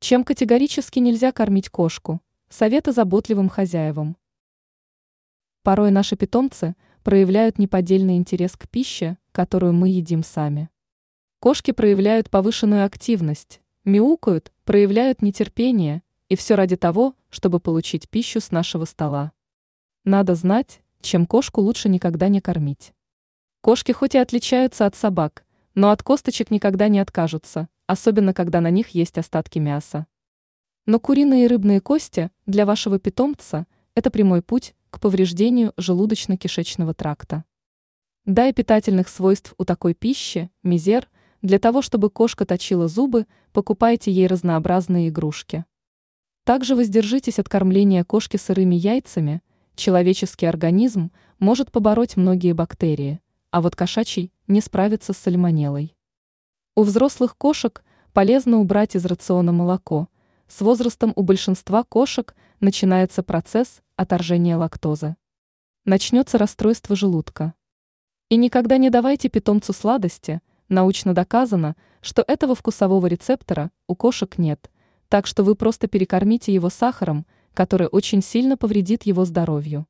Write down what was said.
Чем категорически нельзя кормить кошку? Советы заботливым хозяевам. Порой наши питомцы проявляют неподдельный интерес к пище, которую мы едим сами. Кошки проявляют повышенную активность, мяукают, проявляют нетерпение, и все ради того, чтобы получить пищу с нашего стола. Надо знать, чем кошку лучше никогда не кормить. Кошки хоть и отличаются от собак, но от косточек никогда не откажутся, особенно когда на них есть остатки мяса. Но куриные и рыбные кости для вашего питомца – это прямой путь к повреждению желудочно-кишечного тракта. Дай питательных свойств у такой пищи, мизер, для того, чтобы кошка точила зубы, покупайте ей разнообразные игрушки. Также воздержитесь от кормления кошки сырыми яйцами, человеческий организм может побороть многие бактерии, а вот кошачий не справится с сальмонеллой. У взрослых кошек полезно убрать из рациона молоко. С возрастом у большинства кошек начинается процесс отторжения лактозы. Начнется расстройство желудка. И никогда не давайте питомцу сладости, научно доказано, что этого вкусового рецептора у кошек нет, так что вы просто перекормите его сахаром, который очень сильно повредит его здоровью.